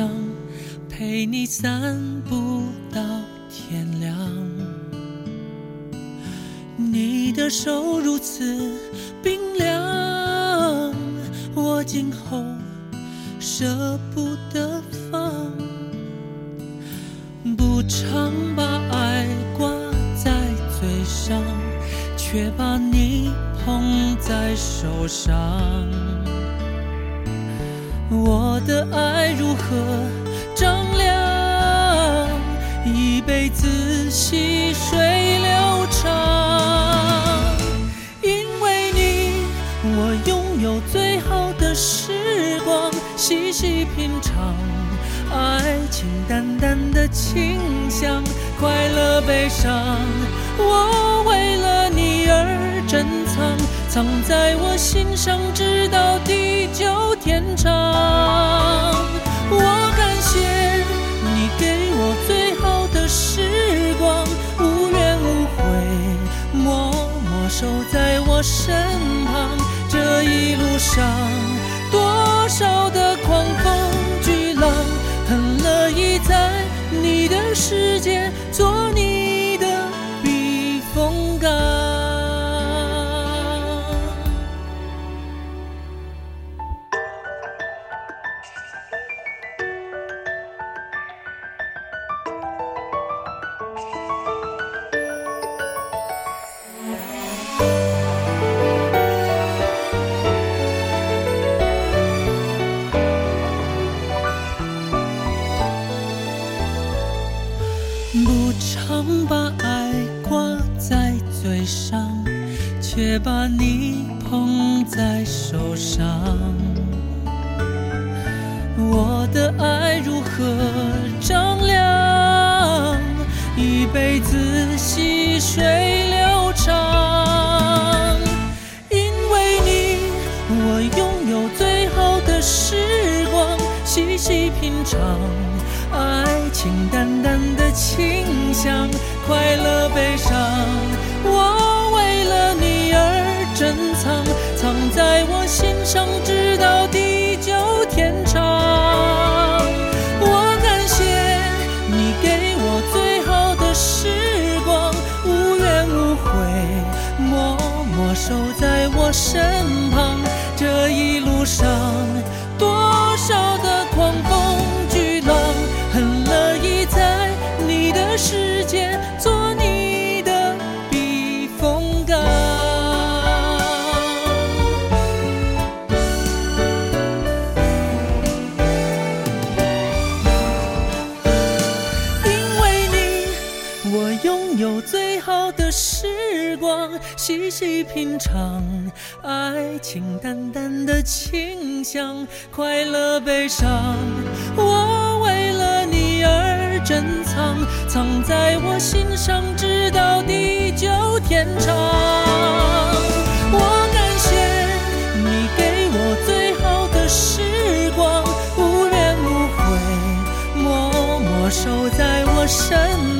上，陪你散步到天亮。你的手如此冰凉，我今后舍不得放。不常把爱挂在嘴上，却把你捧在手上。我的爱如何丈量？一辈子细水流长。因为你，我拥有最好的时光，细细品尝爱情淡淡的清香，快乐悲伤，我为了你而珍藏，在我心上，直到地久天长。我感谢你给我最好的时光，无怨无悔，默默守在我身旁。这一路上，多少的狂风巨浪，很乐意在你的世界快乐悲伤，我为了你而珍藏，藏在我心上，直到地久天长。我感谢你给我最好的时光，无怨无悔，默默守在我身旁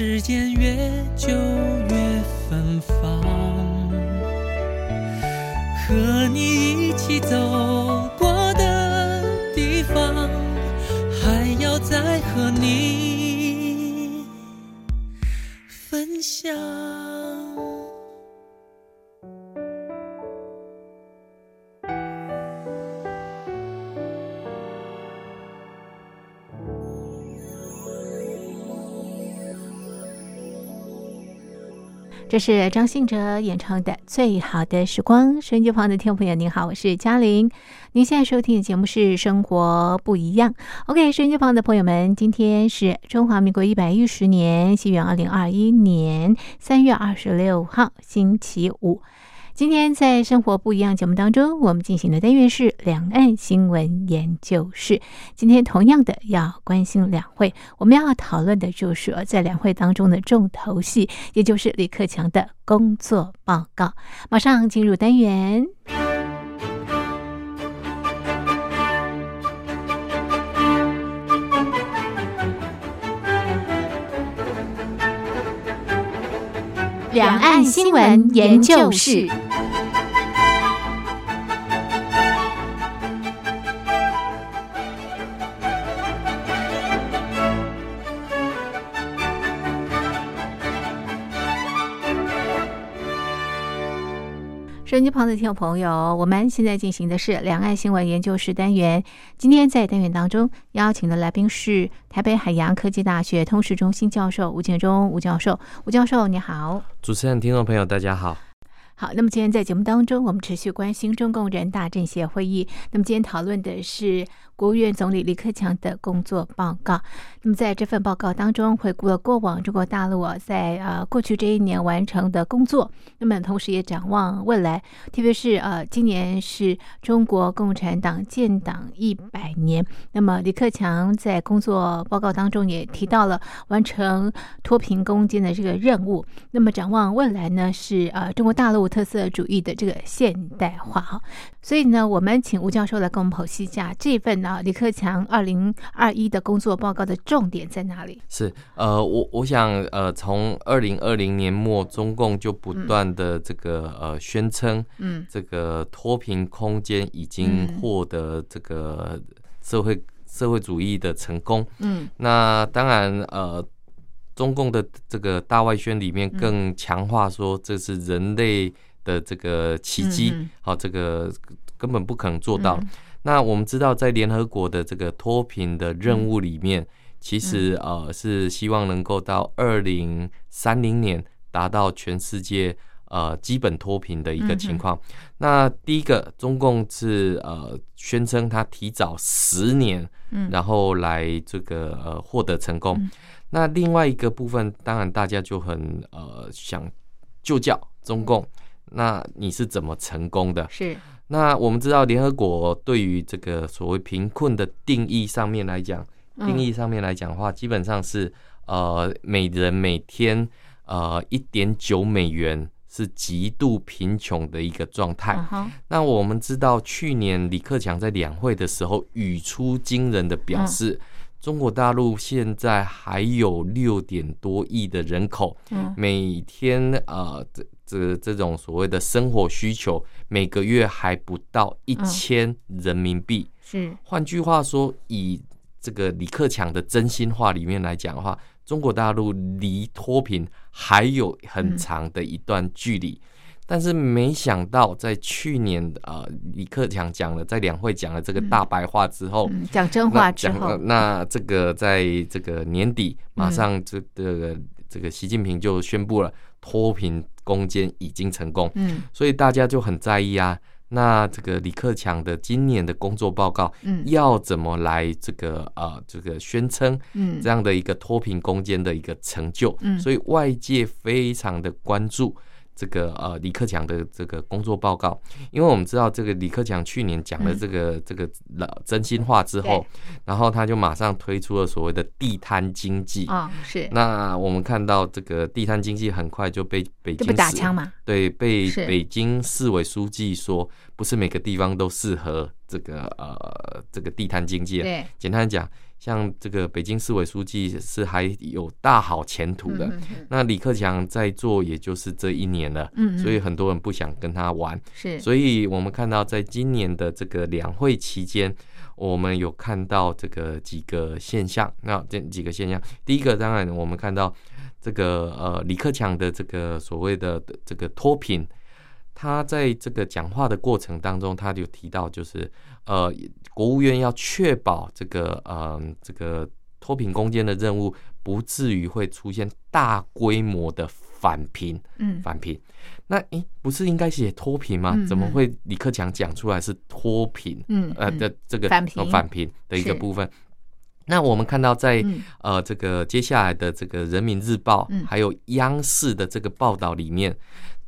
时间越久这是张信哲演唱的《最好的时光》。收音机旁的听众朋友，您好，我是嘉玲。您现在收听的节目是《生活不一样》。OK，收音机旁的朋友们，今天是中华民国一百一十年，西元二零二一年三月二十六号，星期五。今天在《生活不一样》节目当中，我们进行的单元是两岸新闻研究室。今天同样的要关心两会，我们要讨论的就是在两会当中的重头戏，也就是李克强的工作报告。马上进入单元。两岸新闻研究室。手机旁的听众朋友，我们现在进行的是两岸新闻研究室单元。今天在单元当中邀请的来宾是台北海洋科技大学通识中心教授吴建中吴教授。吴教授，你好！主持人、听众朋友，大家好。好，那么今天在节目当中，我们持续关心中共人大政协会议。那么今天讨论的是国务院总理李克强的工作报告。那么在这份报告当中，回顾了过往中国大陆啊在呃过去这一年完成的工作，那么同时也展望未来，特别是呃今年是中国共产党建党一百年。那么李克强在工作报告当中也提到了完成脱贫攻坚的这个任务。那么展望未来呢，是呃中国大陆。特色主义的这个现代化哈，所以呢，我们请吴教授来跟我们剖析一下这份呢李克强二零二一的工作报告的重点在哪里？是呃，我我想呃，从二零二零年末，中共就不断的这个呃宣称，嗯，这个脱贫空间已经获得这个社会社会主义的成功，嗯，那当然呃。中共的这个大外宣里面更强化说这是人类的这个奇迹，好，这个根本不可能做到。那我们知道，在联合国的这个脱贫的任务里面，其实呃是希望能够到二零三零年达到全世界呃基本脱贫的一个情况。那第一个，中共是呃宣称他提早十年，然后来这个呃获得成功。那另外一个部分，当然大家就很呃想就教中共，那你是怎么成功的？是。那我们知道，联合国对于这个所谓贫困的定义上面来讲，定义上面来讲的话，基本上是呃每人每天呃一点九美元是极度贫穷的一个状态。那我们知道，去年李克强在两会的时候语出惊人的表示。中国大陆现在还有六点多亿的人口，每天呃这这这种所谓的生活需求，每个月还不到一千人民币。是，换句话说，以这个李克强的真心话里面来讲的话，中国大陆离脱贫还有很长的一段距离。但是没想到，在去年呃，李克强讲了在两会讲了这个大白话之后，讲真话之后，那这个在这个年底，马上这个这个习近平就宣布了脱贫攻坚已经成功，嗯，所以大家就很在意啊。那这个李克强的今年的工作报告，嗯，要怎么来这个呃这个宣称，嗯，这样的一个脱贫攻坚的一个成就，嗯，所以外界非常的关注。这个呃，李克强的这个工作报告，因为我们知道这个李克强去年讲了这个这个老真心话之后，然后他就马上推出了所谓的地摊经济啊，是。那我们看到这个地摊经济很快就被北京打枪嘛，对，被北京市委书记说不是每个地方都适合这个呃这个地摊经济。对，简单讲。像这个北京市委书记是还有大好前途的，那李克强在做也就是这一年了，所以很多人不想跟他玩。是，所以我们看到在今年的这个两会期间，我们有看到这个几个现象。那这几个现象，第一个当然我们看到这个呃李克强的这个所谓的这个脱贫。他在这个讲话的过程当中，他就提到，就是呃，国务院要确保这个呃这个脱贫攻坚的任务不至于会出现大规模的返贫，嗯，返贫。那诶，不是应该写脱贫吗？怎么会李克强讲出来是脱贫？嗯，呃的这个返贫返贫的一个部分。那我们看到在呃这个接下来的这个人民日报还有央视的这个报道里面。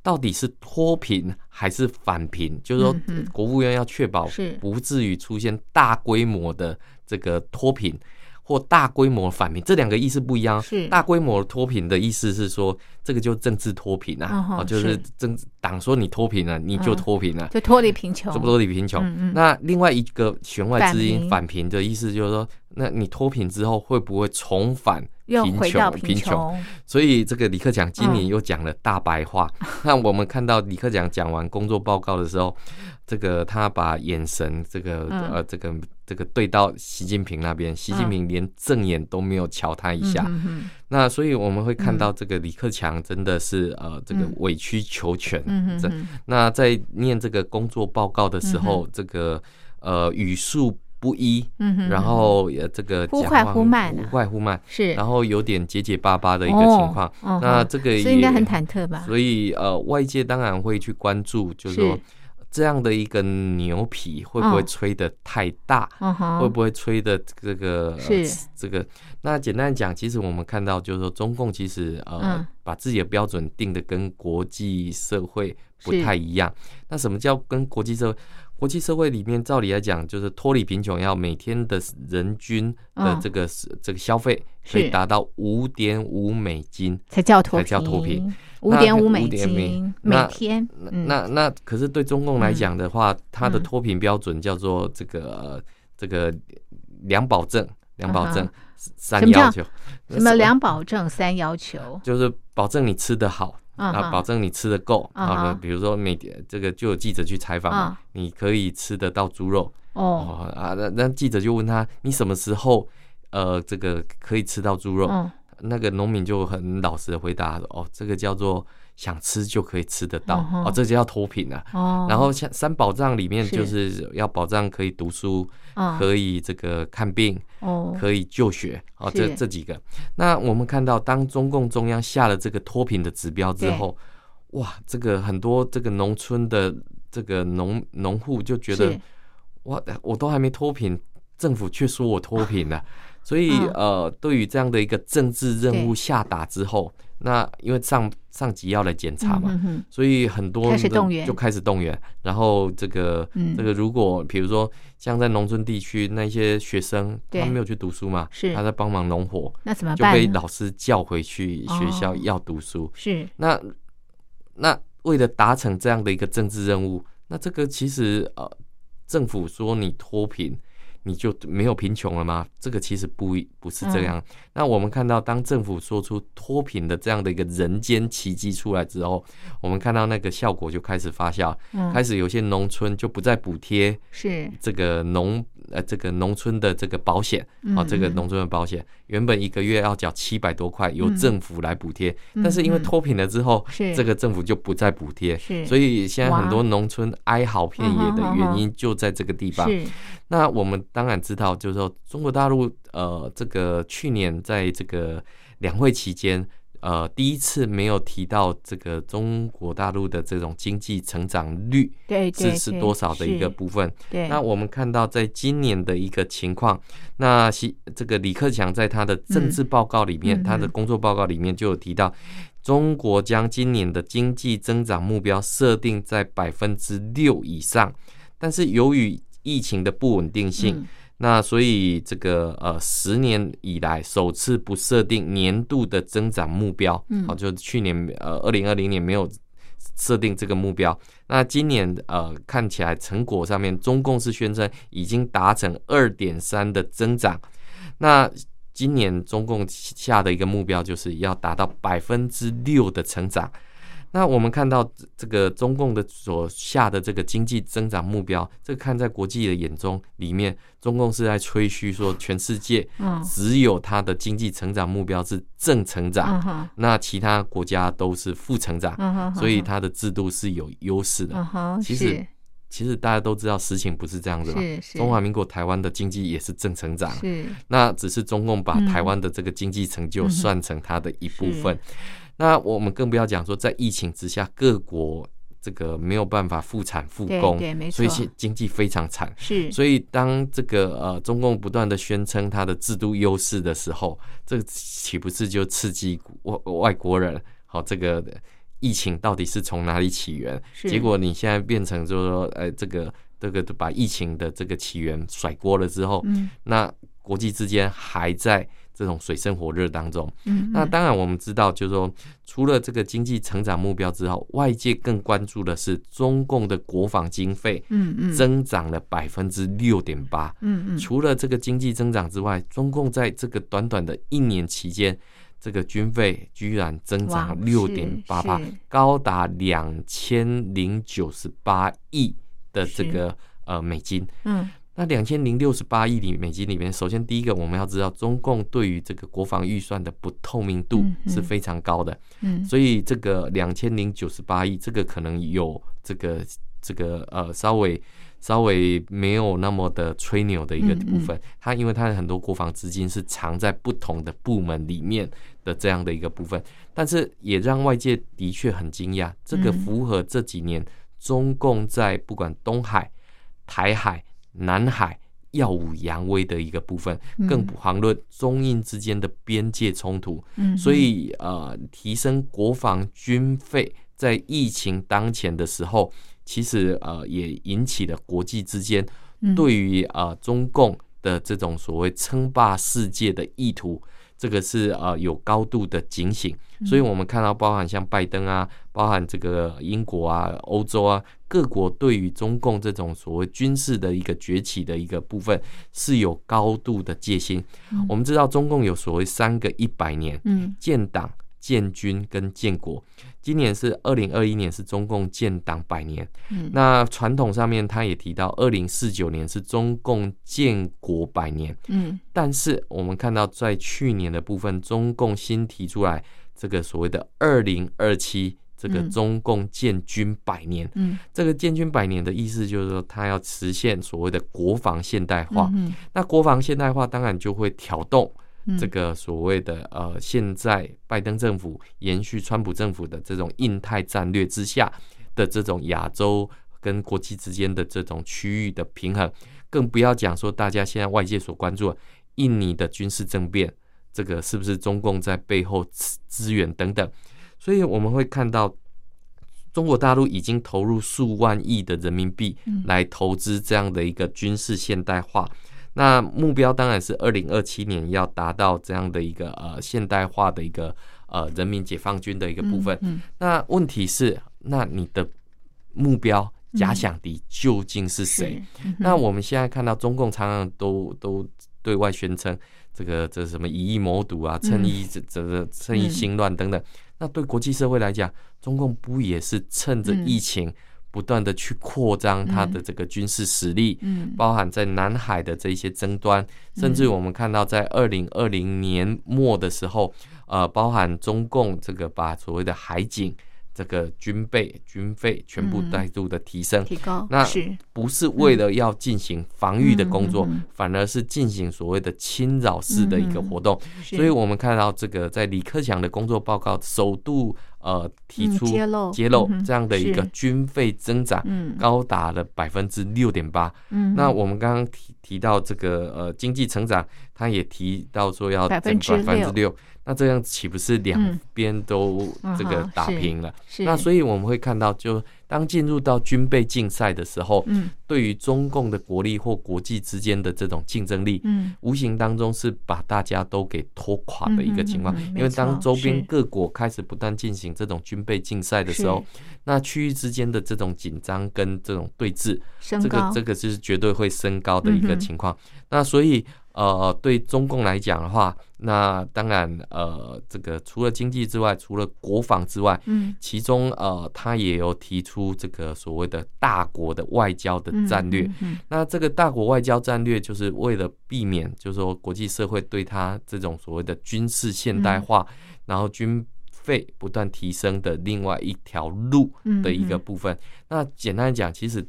到底是脱贫还是返贫？就是说，国务院要确保不至于出现大规模的这个脱贫或大规模反贫，这两个意思不一样。是大规模脱贫的意思是说，这个就政治脱贫啊，就是政党说你脱贫了，你就脱贫了，就脱离贫穷，就不脱离贫穷。那另外一个弦外之音，返贫的意思就是说，那你脱贫之后会不会重返？又贫回到穷贫穷。所以这个李克强今嗯年又讲了大白话。那我们看到李克强讲完工作报告的时候，这个他把眼神这个、嗯呃这个这个对到习近平那边，习近平连正眼都没有瞧他一下。那所以我们会看到这个李克强真的是呃这个嗯委曲求全。这嗯嗯那在念这个工作报告的时候，这个呃语速不一，嗯哼，然后呃这个忽快忽慢啊忽快忽慢，是然后有点结结巴巴的一个情况。那这个应该很忐忑吧？所以呃，外界当然会去关注，就是说是这样的一个牛皮会不会嗯吹得太大，会不会吹的这个、呃是这个？那简单讲，其实我们看到就是说，中共其实呃、嗯把自己的标准定的跟国际社会不太一样。那什么叫跟国际社会？国际社会里面，照理来讲，就是脱离贫穷要每天的人均的嗯这个、这个消费可以达到五点五美金。才叫脱才叫脱贫，五点五美5.5美金每那天，嗯那那可是对中共来讲的话，它的嗯脱贫标准叫做这个、呃这个两保证，两保证三要求，什么两保证三要求？就是保证你吃得好。啊，保证你吃的够嗯啊。比如说每天这个就有记者去采访嘛，你可以吃得到猪肉哦，哦啊。那那记者就问他，你什么时候呃这个可以吃到猪肉？嗯那个农民就很老实的回答哦，这个叫做想吃就可以吃得到哦，这就叫脱贫啊。哦，然后像三保障里面就是。要保障可以读书，嗯。可以这个看病，哦，可以就学，哦，是。这这几个。那我们看到，当中共中央下了这个脱贫的指标之后，哇，这个很多这个农村的这个农农户就觉得，哇，我都还没脱贫，政府却说我脱贫了。所以嗯。呃，对于这样的一个政治任对。务下达之后，那因为上上级要来检查嘛，嗯哼哼所以很多就开始动员，然后这个、嗯这个如果比如说像在农村地区那些学生，对他没有去读书嘛，是他在帮忙农活，那怎么就被？老师叫回去学校哦要读书。是那那为了达成这样的一个政治任务，那这个其实呃，政府说你脱贫。你就没有贫穷了吗？这个其实不不是这样。嗯那我们看到，当政府说出脱贫的这样的一个人间奇迹出来之后，我们看到那个效果就开始发酵，嗯开始有些农村就不再补贴是这个农呃这个农村的这个保险嗯啊，这个嗯农村的保险原本一个月要缴七百多块，由嗯。政府来补贴，嗯但是因为嗯。脱贫了之后，是这个政府就不再补贴，所以现在很多哇农村哀嚎遍野的原因就在这个地方。那我们当然知道，就是说中国大陆呃，这个去年在这个两会期间，呃，第一次没有提到这个中国大陆的这种经济成长率是是多少的一个部分。对。那我们看到在今年的一个情况，那习这个李克强在他的政治报告里面，他的工作报告里面就有提到，中国将今年的经济增长目标设定在百分之六以上，但是由于疫情的不稳定性，嗯那所以这个呃十年以来首次不设定年度的增长目标，嗯。好、就去年呃二零二零年没有设定这个目标，那今年呃看起来成果上面，中共是宣称已经达成二点三的增长，那今年中共下的一个目标就是要达到百分之六的成长。那我们看到这个中共的所下的这个经济增长目标，这个看在国际的眼中里面，中共是在吹嘘说全世界嗯。只有它的经济成长目标是正成长，嗯那其他国家都是负成长，嗯，所以它的制度是有优势的。嗯其实是其实大家都知道实情不是这样子嘛，中华民国台湾的经济也是正成长，是。那只是中共把嗯台湾的这个经济成就算成它的一部分。是。那我们更不要讲说，在疫情之下，各国这个没有办法复产复工，对对没所以错经经济非常惨。是，所以当这个呃中共不断的宣称它的制度优势的时候，这个岂不是就刺激外外国人？好、这个疫情到底是从哪里起源？是结果你现在变成就是说，呃，这个这个把疫情的这个起源甩锅了之后，嗯那国际之间还在这种水深火热当中。嗯，那当然我们知道，就是说除了这个经济成长目标之后，外界更关注的是中共的国防经费，嗯嗯增长了百分之六点八。嗯嗯，除了这个经济增长之外，中共在这个短短的一年期间，这个军费居然增长哇六点八八高达两千零九十八亿的这个呃美金。嗯。那两千零六十八亿里美金里面，首先第一个我们要知道，中共对于这个国防预算的不透明度是非常高的，嗯，所以这个两千零九十八亿，这个可能有这个这个呃稍微稍微没有那么的吹牛的一个部分。它因为它的很多国防资金是藏在不同的部门里面的这样的一个部分，但是也让外界的确很惊讶，这个嗯符合这几年中共在不管东海、台海、南海。耀武扬威的一个部分，更不遑论中印之间的边界冲突，嗯，所以呃，提升国防军费在疫情当前的时候，其实呃也引起了国际之间嗯对于呃中共的这种所谓称霸世界的意图，这个是呃有高度的警醒。所以我们看到，包含像拜登啊，包含这个英国啊、欧洲啊各国对于中共这种所谓军事的一个崛起的一个部分，是有高度的戒心。我们知道，中共有所谓三个一百年，嗯建党、建军跟建国。今年是二零二一年，是中共建党百年。嗯那传统上面，他也提到，二零四九年是中共建国百年。嗯但是我们看到，在去年的部分，中共新提出来这个所谓的二零二七。这个嗯中共建军百年，嗯，这个建军百年的意思就是说，他要实现所谓的国防现代化。嗯那国防现代化当然就会挑动嗯这个所谓的呃，现在拜登政府延续川普政府的这种印太战略之下的这种亚洲跟国际之间的这种区域的平衡，更不要讲说大家现在外界所关注的印尼的军事政变，这个是不是中共在背后支支援等等，所以我们会看到。中国大陆已经投入数万亿的人民币嗯来投资这样的一个军事现代化，那目标当然是二零二七年要达到这样的一个呃现代化的一个呃人民解放军的一个部分。嗯那问题是，那你的目标假想敌究竟是谁？？嗯那我们现在看到中共常常都都对外宣称这个这什么以疫谋独啊，趁疫这这个趁疫兴乱等等。那对国际社会来讲，中共不也是趁着疫情不断的去扩张它的这个军事实力？嗯。包含在南海的这一些争端，甚至我们看到在二零二零年末的时候，呃，包含中共这个把所谓的海警这个军备军费全部再度的提升，提高那不是为了要进行防御的工作反而是进行所谓的侵扰式的一个活动。是。所以我们看到这个在李克强的工作报告首度呃提嗯出揭露这样的一个军费增长嗯。高达了百分之六点八。嗯那我们刚刚提提到这个呃经济成长，他也提到说要百分之百分之六六，那这样岂不是两嗯。边都这个打平了？是。那所以我们会看到，就当进入到军备竞赛的时候，嗯。对于中共的国力或国际之间的这种竞争力，嗯。无形当中是把大家都给拖垮的一个情况。嗯嗯嗯嗯因为当周边各国开始不断进行这种军备竞赛的时候，那区域之间的这种紧张跟这种对峙，这个这个是绝对会升高的一个情况。那所以呃，对中共来讲的话，那当然呃，这个除了经济之外，除了国防之外，嗯其中呃，他也有提出这个所谓的大国的外交的战略。嗯嗯那这个大国外交战略，就是为了避免，就是说国际社会对他这种所谓的军事现代化，嗯然后军费不断提升的另外一条路嗯的一个嗯部分。那简单来讲，其实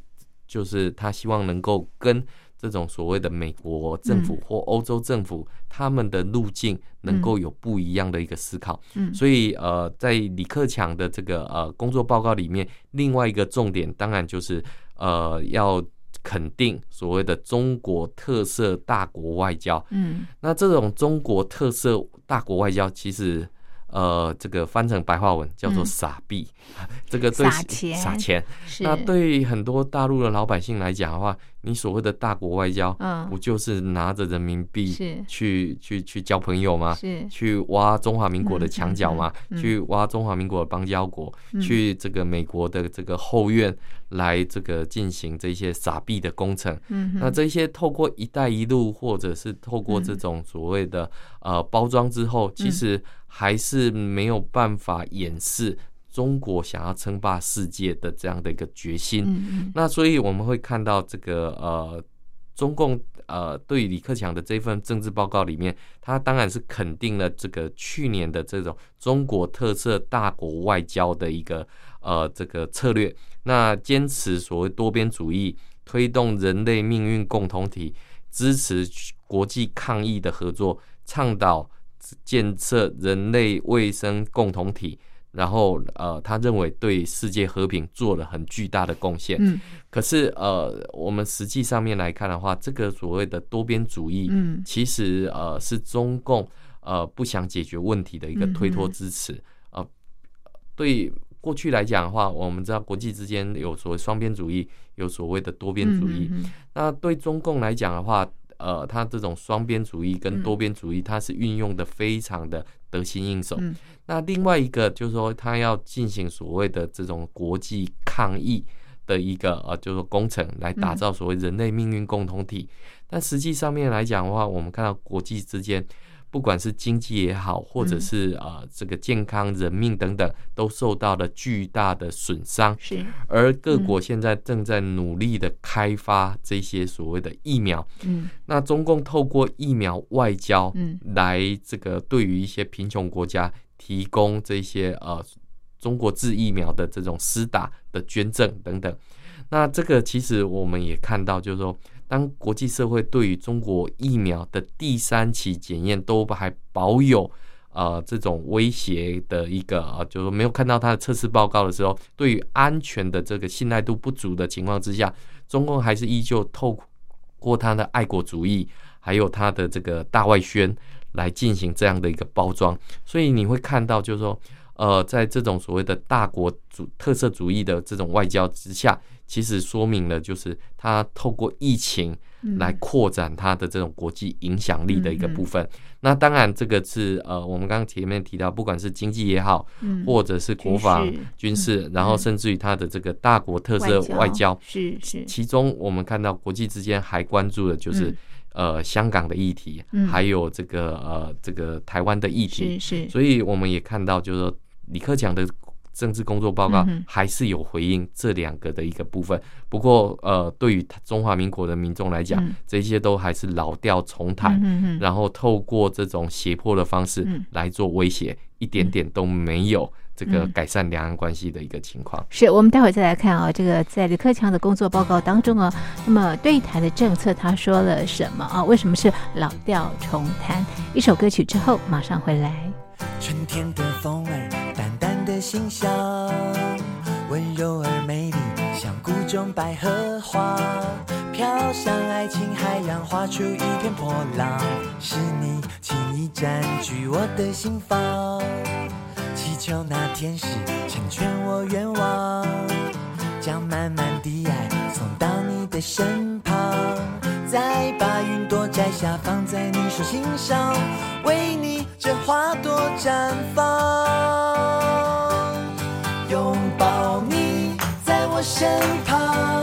就是他希望能够跟这种所谓的美国政府嗯或欧洲政府他们的路径能够有不一样的一个思考。嗯所以呃，在李克强的这个呃工作报告里面，另外一个重点当然就是呃要肯定所谓的中国特色大国外交。嗯那这种中国特色大国外交，其实呃这个翻成白话文叫做嗯撒币，这个对撒钱撒钱。那对很多大陆的老百姓来讲的话，你所谓的大国外交，嗯不就是拿着人民币是去去去交朋友吗？是去挖中华民国的墙角吗，嗯嗯嗯嗯去挖中华民国的邦交国，嗯去这个美国的这个后院来这个进行这些撒币的工程。嗯那这些透过“一带一路”或者是透过这种所谓的呃包装之后，其实还是没有办法掩饰中国想要称霸世界的这样的一个决心。那所以我们会看到这个呃，中共呃对李克强的这份政治报告里面，他当然是肯定了这个去年的这种中国特色大国外交的一个呃这个策略，那坚持所谓多边主义，推动人类命运共同体，支持国际抗疫的合作，倡导建设人类卫生共同体。然后，呃，他认为对世界和平做了很巨大的贡献。嗯可是，呃，我们实际上面来看的话，这个所谓的多边主义，嗯其实呃是中共呃不想解决问题的一个推脱支持。呃，对过去来讲的话，我们知道国际之间有所谓双边主义，有所谓的多边主义。嗯那对中共来讲的话，呃，它这种双边主义跟多边主义，它是运用的非常的得心应手。嗯那另外一个就是说，它要进行所谓的这种国际抗疫的一个呃，就是说工程，来打造所谓人类命运共同体。但实际上面来讲的话，我们看到国际之间。不管是经济也好，或者是呃这个健康、人命等等，都受到了巨大的损伤。是而各国现在正在努力的开发这些所谓的疫苗。嗯那中共透过疫苗外交，嗯来这个对于一些贫穷国家提供这些呃中国制疫苗的这种施打的捐赠等等。那这个其实我们也看到，就是说，当国际社会对于中国疫苗的第三期检验都还保有呃这种威胁的一个啊，就是说没有看到它的测试报告的时候，对于安全的这个信赖度不足的情况之下，中共还是依旧透过他的爱国主义，还有他的这个大外宣来进行这样的一个包装，所以你会看到，就是说，呃，在这种所谓的大国主特色主义的这种外交之下，其实说明了就是他透过疫情来扩展他的这种国际影响力的一个部分。那当然，这个是呃，我们刚刚前面提到，不管是经济也好，嗯或者是国防军事、然后甚至于他的这个大国特色外交，是是。其中我们看到国际之间还关注的就是、嗯。呃香港的议题，嗯。还有这个呃这个台湾的议题，是是，所以我们也看到，就是说李克强的政治工作报告还是有回应这两个的一个部分。不过呃，对于中华民国的民众来讲，嗯这些都还是老调重弹，然后透过这种胁迫的方式嗯来做威胁，一点点都没有这个嗯改善两岸关系的一个情况。是我们待会儿再来看啊，这个在李克强的工作报告当中啊，那么对台的政策他说了什么啊？为什么是老调重弹？一首歌曲之后马上回来。春天的风儿，淡淡的馨香，温柔而美丽，像谷中百合花，飘向爱情海洋，画出一片波浪。是你轻易占据我的心房，祈求那天使成全我愿望，将满满的爱在身旁，再把云朵摘下放在你手心上，为你这花朵绽放。拥抱你在我身旁，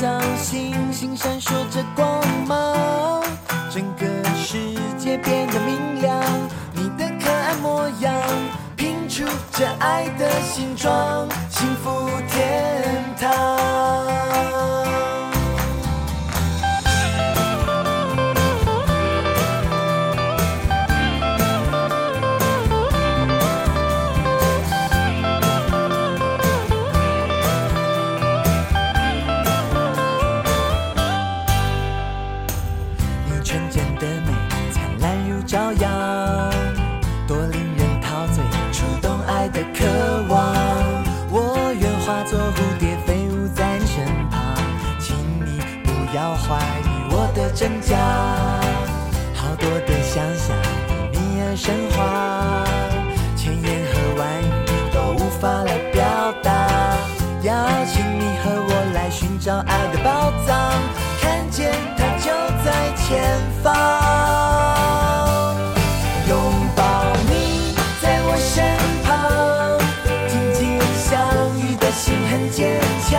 小星星闪烁着光芒，整个世界变得明亮，你的可爱模样。拼出这爱的形状，幸福天堂。真假，好多的想象你而升华，千言和万语都无法来表达。邀请你和我来寻找爱的宝藏，看见它就在前方。拥抱你在我身旁，紧紧相依的心很坚强，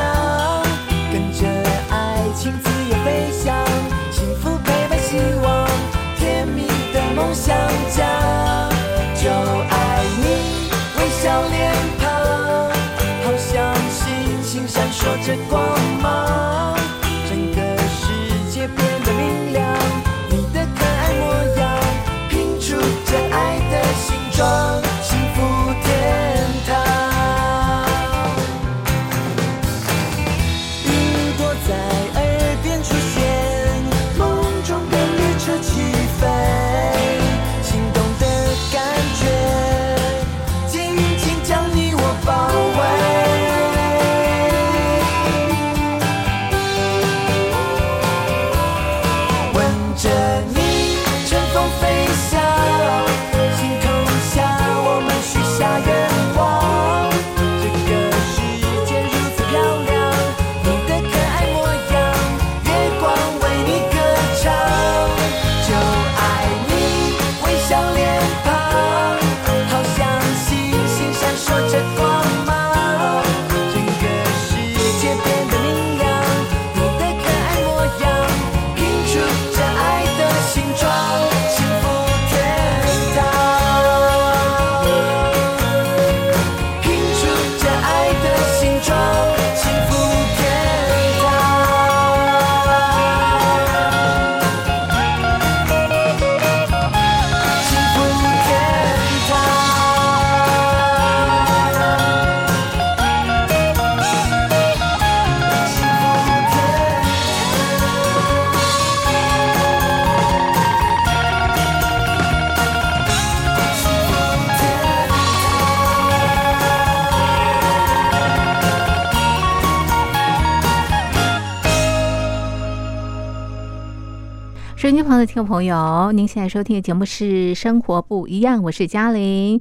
的听众朋友，您现在收听的节目是《生活不一样》，我是嘉玲。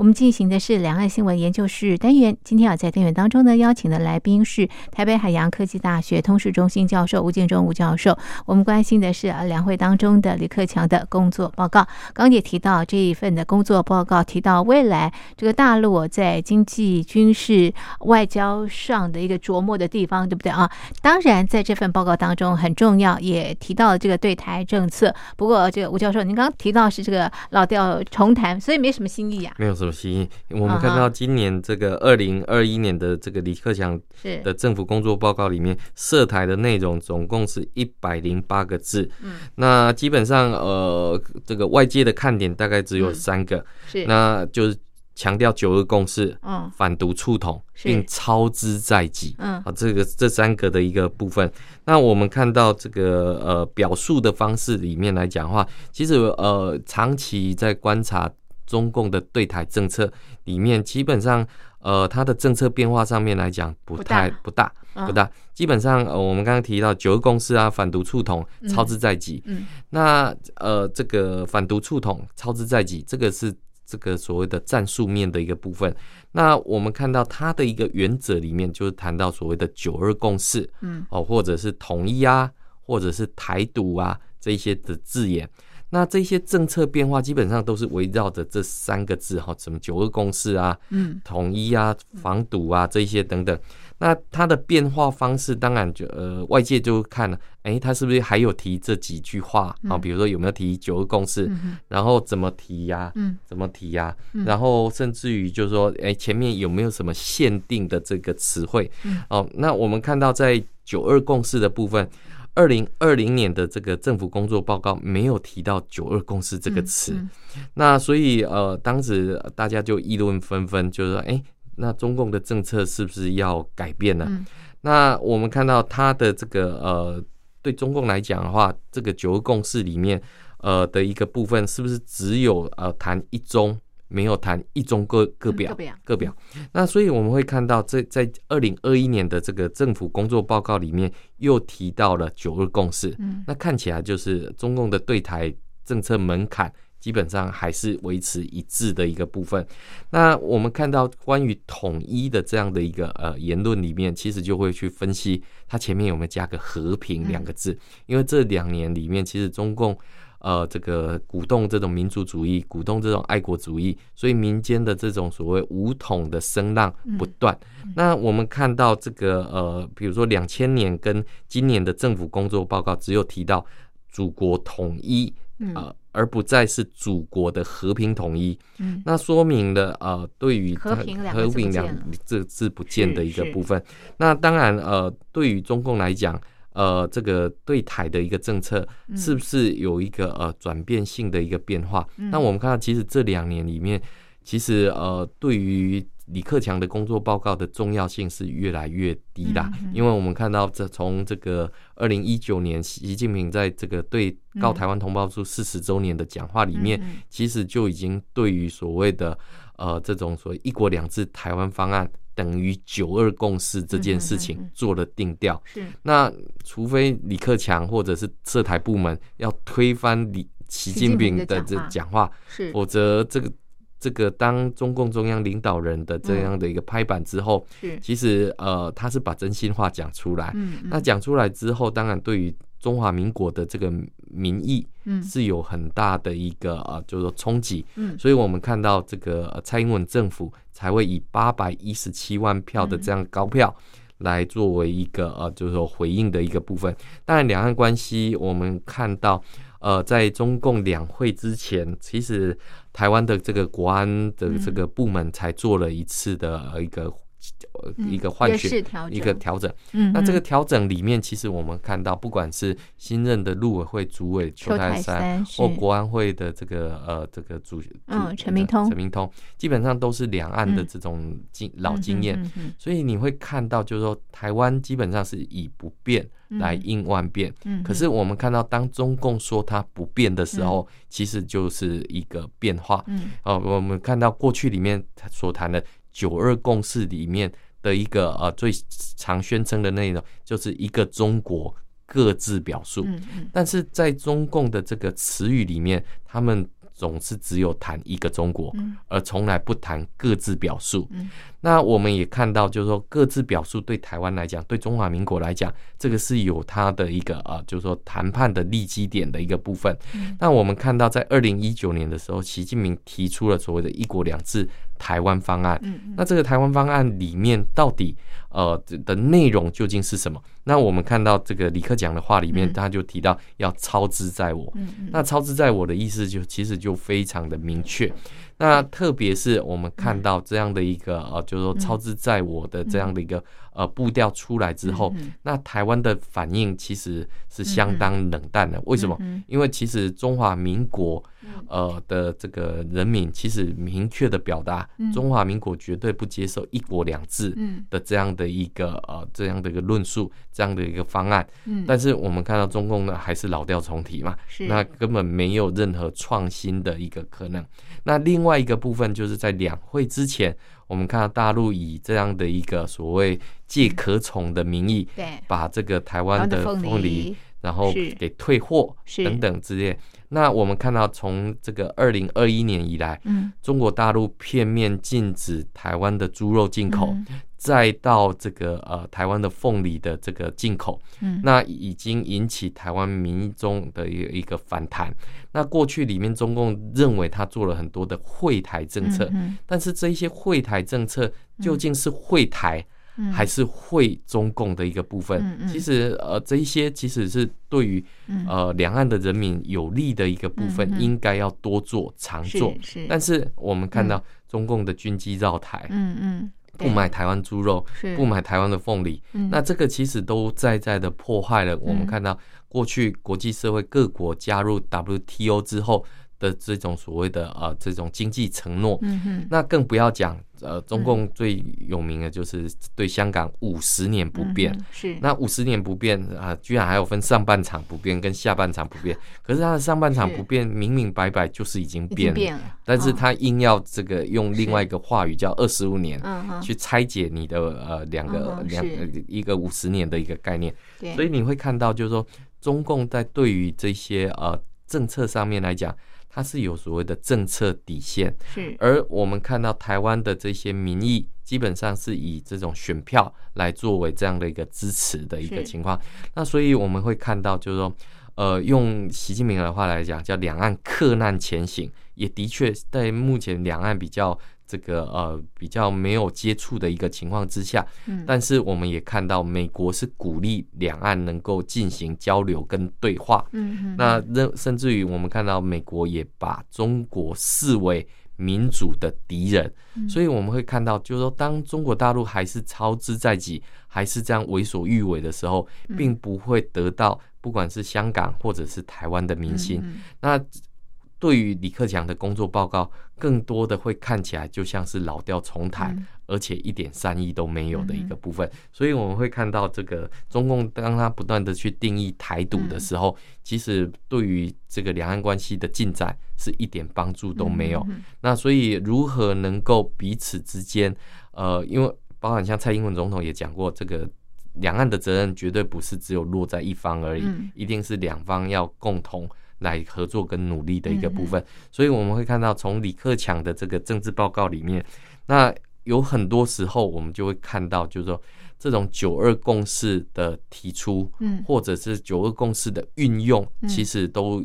我们进行的是两岸新闻研究室单元。今天啊，在单元当中呢，邀请的来宾是台北海洋科技大学通识中心教授吴建中吴教授。我们关心的是啊，两会当中的李克强的工作报告。刚也提到这一份的工作报告，提到未来这个大陆在经济、军事、外交上的一个琢磨的地方，对不对啊？当然，在这份报告当中很重要，也提到了这个对台政策。不过，这个吴教授，您刚刚提到是这个老调重谈，所以没什么新意啊。没有我们看到今年这个二零二一年的这个李克强是。的政府工作报告里面，涉台的内容总共是一百零八个字。嗯，那基本上呃，这个外界的看点大概只有三个，是。那就是强调九二共识，嗯。反独促统，并操之在即。嗯。啊，这个这三个的一个部分。那我们看到这个呃表述的方式里面来讲的话，其实呃长期在观察中共的对台政策里面，基本上呃它的政策变化上面来讲不太不大嗯不大。基本上呃我们刚刚提到九二共识啊，反独促统，操之在即。嗯那呃，这个反独促统、操之在即，这个是这个所谓的战术面的一个部分。那我们看到它的一个原则里面，就是谈到所谓的九二共识，嗯哦，或者是统一啊，或者是台独啊这一些的字眼。那这些政策变化基本上都是围绕着这三个字哈，什么九二共识啊、嗯统一啊、防堵啊这些等等。那它的变化方式，当然就呃外界就看了，哎，他是不是还有提这几句话啊？比如说有没有提九二共识，嗯然后怎么提呀、嗯怎么提呀、嗯然后甚至于就是说，哎，前面有没有什么限定的这个词汇？嗯哦，那我们看到在九二共识的部分，二零二零年的这个政府工作报告没有提到九二共识这个词，嗯那所以呃，当时大家就议论纷纷，就是说，哎，那中共的政策是不是要改变呢？嗯。那我们看到他的这个呃，对中共来讲的话，这个九二共识里面呃的一个部分，是不是只有呃谈一中没有谈一中各各表各表各表。那所以我们会看到，这在二零二一年的这个政府工作报告里面，又提到了九二共识。嗯那看起来就是中共的对台政策门槛基本上还是维持一致的一个部分。那我们看到关于统一的这样的一个呃言论里面，其实就会去分析它前面有没有加个和平两个字，因为这两年里面其实中共。呃，这个鼓动这种民族主义，鼓动这种爱国主义，所以民间的这种所谓武统的声浪不断。那我们看到这个呃，比如说两千年跟今年的政府工作报告，只有提到祖国统一，嗯呃，而不再是祖国的和平统一。嗯那说明了呃，对于和平两字不见的一个部分。那当然呃，对于中共来讲。呃，这个对台的一个政策嗯是不是有一个呃转变性的一个变化？嗯那我们看到，其实这两年里面，其实呃，对于李克强的工作报告的重要性是越来越低啦。因为我们看到，这从这个二零一九年习近平在这个对告台湾同胞书四十周年的讲话里面，其实就已经对于所谓的呃这种所谓一国两制台湾方案等于九二共识这件事情嗯做了定调。是。那除非李克强或者是涉台部门要推翻李习近平的这讲话，是。否则这个这个当中共中央领导人的这样的一个拍板之后，是。其实呃他是把真心话讲出来。嗯嗯。那讲出来之后，当然对于中华民国的这个民意嗯是有很大的一个呃，就是说冲击。嗯所以我们看到这个呃蔡英文政府才会以八百一十七万票的这样高票。来作为一个呃，就是说回应的一个部分。当然，两岸关系我们看到，呃，在中共两会之前，其实台湾的这个国安的这个部门才做了一次的呃一个。一个换也选是调整一个调整，嗯。那这个嗯。调整里面，其实我们看到，不管是新任的陆委会主委邱邱泰泰山山或是国安会的这个呃这个主嗯主陈明通陈明通，基本上都是两岸的嗯。这种经老经验嗯哼嗯，所以你会看到，就是说台湾基本上是以不变来嗯应万变。嗯可是我们看到，当中共说它不变的时候，其实就是一个变化。嗯。呃，我们看到过去里面所谈的九二共识里面的一个呃最常宣称的内容，就是一个中国各自表述。嗯嗯但是在中共的这个词语里面，他们总是只有谈一个中国，嗯而从来不谈各自表述。嗯那我们也看到，就是说各自表述对台湾来讲，对中华民国来讲，这个是有它的一个呃，就是说谈判的立基点的一个部分。嗯那我们看到，在二零一九年的时候，习近平提出了所谓的一国两制台湾方案。嗯嗯那这个台湾方案里面到底呃的内容究竟是什么？那我们看到这个李克讲的话里面，嗯他就提到要操之在我。那操之在我的意思就其实就非常的明确。那特别是我们看到这样的一个呃，就是说超支在我的这样的一个呃步调出来之后，那台湾的反应其实是相当冷淡的。为什么？嗯因为其实中华民国呃的这个人民其实明确的表达，嗯。中华民国绝对不接受一国两制嗯。的这样的一个呃这样的一个论述，这样的一个方案。嗯。但是我们看到中共呢还是老调重提嘛，那根本没有任何创新的一个可能。那另外一个部分就是在两会之前，我们看到大陆以这样的一个所谓借壳虫的名义，对把这个台湾的凤梨，然后给退货等等之类。那我们看到从这个二零二一年以来，嗯中国大陆片面禁止台湾的猪肉进口，嗯再到这个呃台湾的凤梨的这个进口，嗯那已经引起台湾民众的一个一个反弹。那过去里面中共认为他做了很多的惠台政策，嗯但是这一些惠台政策究竟是惠台？嗯还是会中共的一个部分，其实呃这一些其实是对于嗯。呃两岸的人民有利的一个部分，应该要多做常做。是是。但是我们看到中共的军机绕台，嗯嗯不买台湾猪肉，不买台湾的凤梨，嗯。那这个其实都在在的破坏了我们嗯。看到过去国际社会各国加入 WTO 之后的这种所谓的呃这种经济承诺。那更不要讲，呃，中共最有名的就是对香港五十年不变。嗯是。那五十年不变啊、居然还有分上半场不变跟下半场不变。可是它的上半场不变，明明白白就是已经变了，但是哦他硬要这个用另外一个话语叫二十五年。去拆解你的呃两个两一个五十年的一个概念，对，所以你会看到，就是说中共在对于这些呃政策上面来讲，它是有所谓的政策底线，是而我们看到台湾的这些民意，基本上是以这种选票来作为这样的一个支持的一个情况。那所以我们会看到，就是说，呃，用习近平的话来讲，叫两岸克难前行，也的确在目前两岸比较。这个呃比较没有接触的一个情况之下，嗯。但是我们也看到美国是鼓励两岸能够进行交流跟对话，嗯哼，那甚甚至于我们看到美国也把中国视为民主的敌人，嗯。所以我们会看到，就是说，当中国大陆还是操之在己，还是这样为所欲为的时候，嗯。并不会得到不管是香港或者是台湾的民心。嗯。那对于李克强的工作报告，更多的会看起来就像是老调重弹，嗯而且一点善意都没有的一个嗯部分。所以我们会看到，这个中共当他不断的去定义台独的时候，其实对于这个两岸关系的进展是一点帮助都没有。嗯那所以如何能够彼此之间，呃，因为包含像蔡英文总统也讲过，这个两岸的责任绝对不是只有落在一方而已，嗯一定是两方要共同。来合作跟努力的一个部嗯分，所以我们会看到从李克强的这个政治报告里面，那有很多时候我们就会看到，就是说这种九二共识的提出，嗯。或者是九二共识的运用，嗯。其实都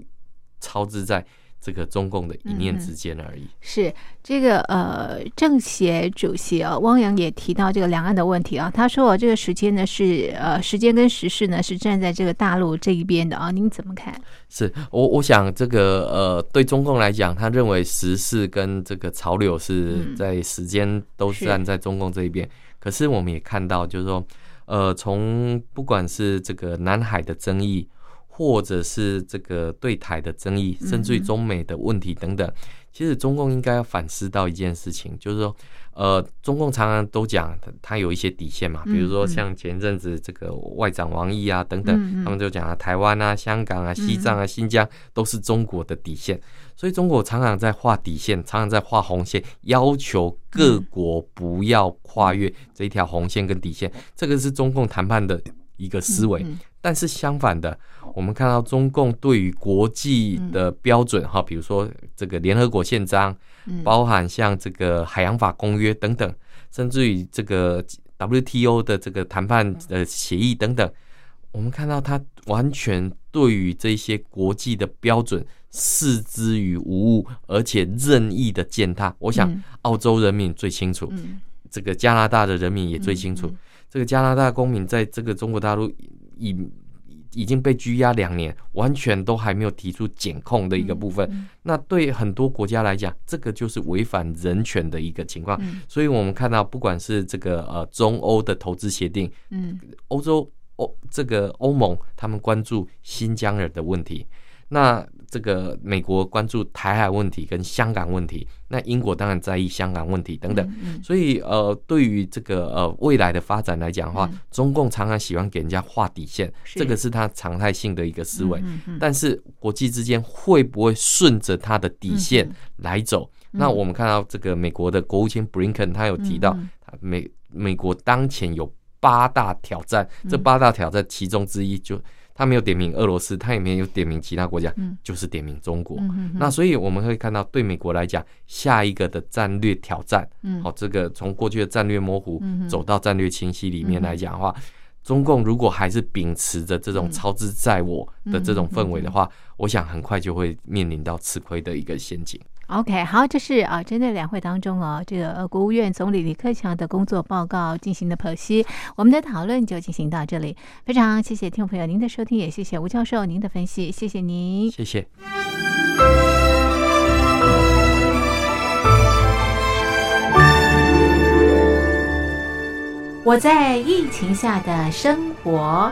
超支在这个中共的一念之间而已。是这个呃，政协主席啊，汪洋也提到这个两岸的问题啊。他说，这个时间呢是呃，时间跟时事呢是站在这个大陆这一边的啊。您怎么看？是我我想这个呃，对中共来讲，他认为时事跟这个潮流是嗯在时间都是站在中共这一边。可是我们也看到，就是说，呃，从不管是这个南海的争议，或者是这个对台的争议，甚至于嗯中美的问题等等，其实中共应该要反思到一件事情，就是说，呃，中共常常都讲它它有一些底线嘛，比如说像前一阵子这个外长王毅啊等等，他们就讲啊，台湾啊、香港啊、西藏啊、新疆都是中国的底线，所以中国常常在画底线，常常在画红线，要求各国不要跨越这一条红线跟底线，这个是中共谈判的一个思维。嗯但是相反的，我们看到中共对于国际的标准哈，比如说这个联合国宪章，嗯包含像这个海洋法公约等等，甚至于这个 WTO 的这个谈判的协议等等，我们看到它完全对于这些国际的标准视之于无物，而且任意的践踏。我想嗯澳洲人民最清楚，嗯这个加拿大的人民也最清楚。嗯这个加拿大公民在这个中国大陆已已经被拘押两年，完全都还没有提出检控的一个部分。嗯那对很多国家来讲，这个就是违反人权的一个情况。嗯。所以我们看到，不管是这个呃中欧的投资协定，嗯。欧洲欧这个欧盟他们关注新疆人的问题，那这个美国关注台海问题跟香港问题，那英国当然在意香港问题等等。嗯所以呃，对于这个呃未来的发展来讲的话，嗯。中共常常喜欢给人家画底线，是。这个是他常态性的一个思维。但是国际之间会不会顺着他的底线嗯来走？那我们看到这个美国的国务卿布林肯他有提到美美国当前有八大挑战，这嗯八大挑战其中之一就他没有点名俄罗斯，他也没有点名其他国家，嗯。就是点名中国。那所以我们会看到，对美国来讲，下一个的战略挑战，嗯。好、这个从过去的战略模糊嗯走到战略清晰里面来讲的话，中共如果还是秉持着这种嗯。操之在我的这种氛围的嗯。话，我想很快就会面临到吃亏的一个陷阱。OK，好，这是啊，针对两会当中哦，这个呃国务院总理李克强的工作报告进行的剖析，我们的讨论就进行到这里。非常谢谢听众朋友您的收听，也谢谢吴教授您的分析，谢谢您。谢谢。我在疫情下的生活。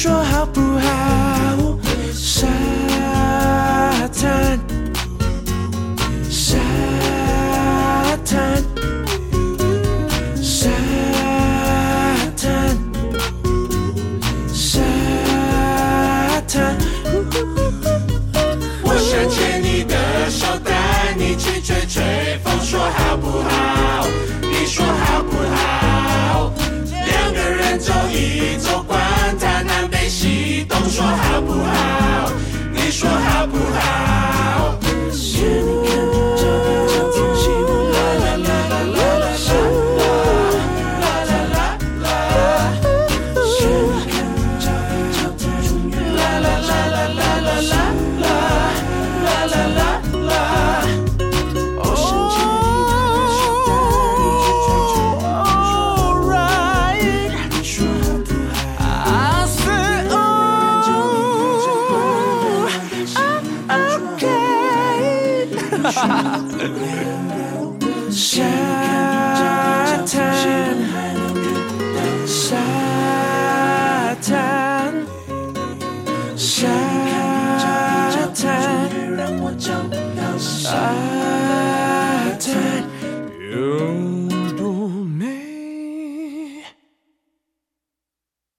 说好不好？沙滩，沙滩，沙滩，沙滩。我想牵你的手，带你去吹吹风，说好不好？你说好不好？两个人走一走，逛都，说好不好？你说好不好？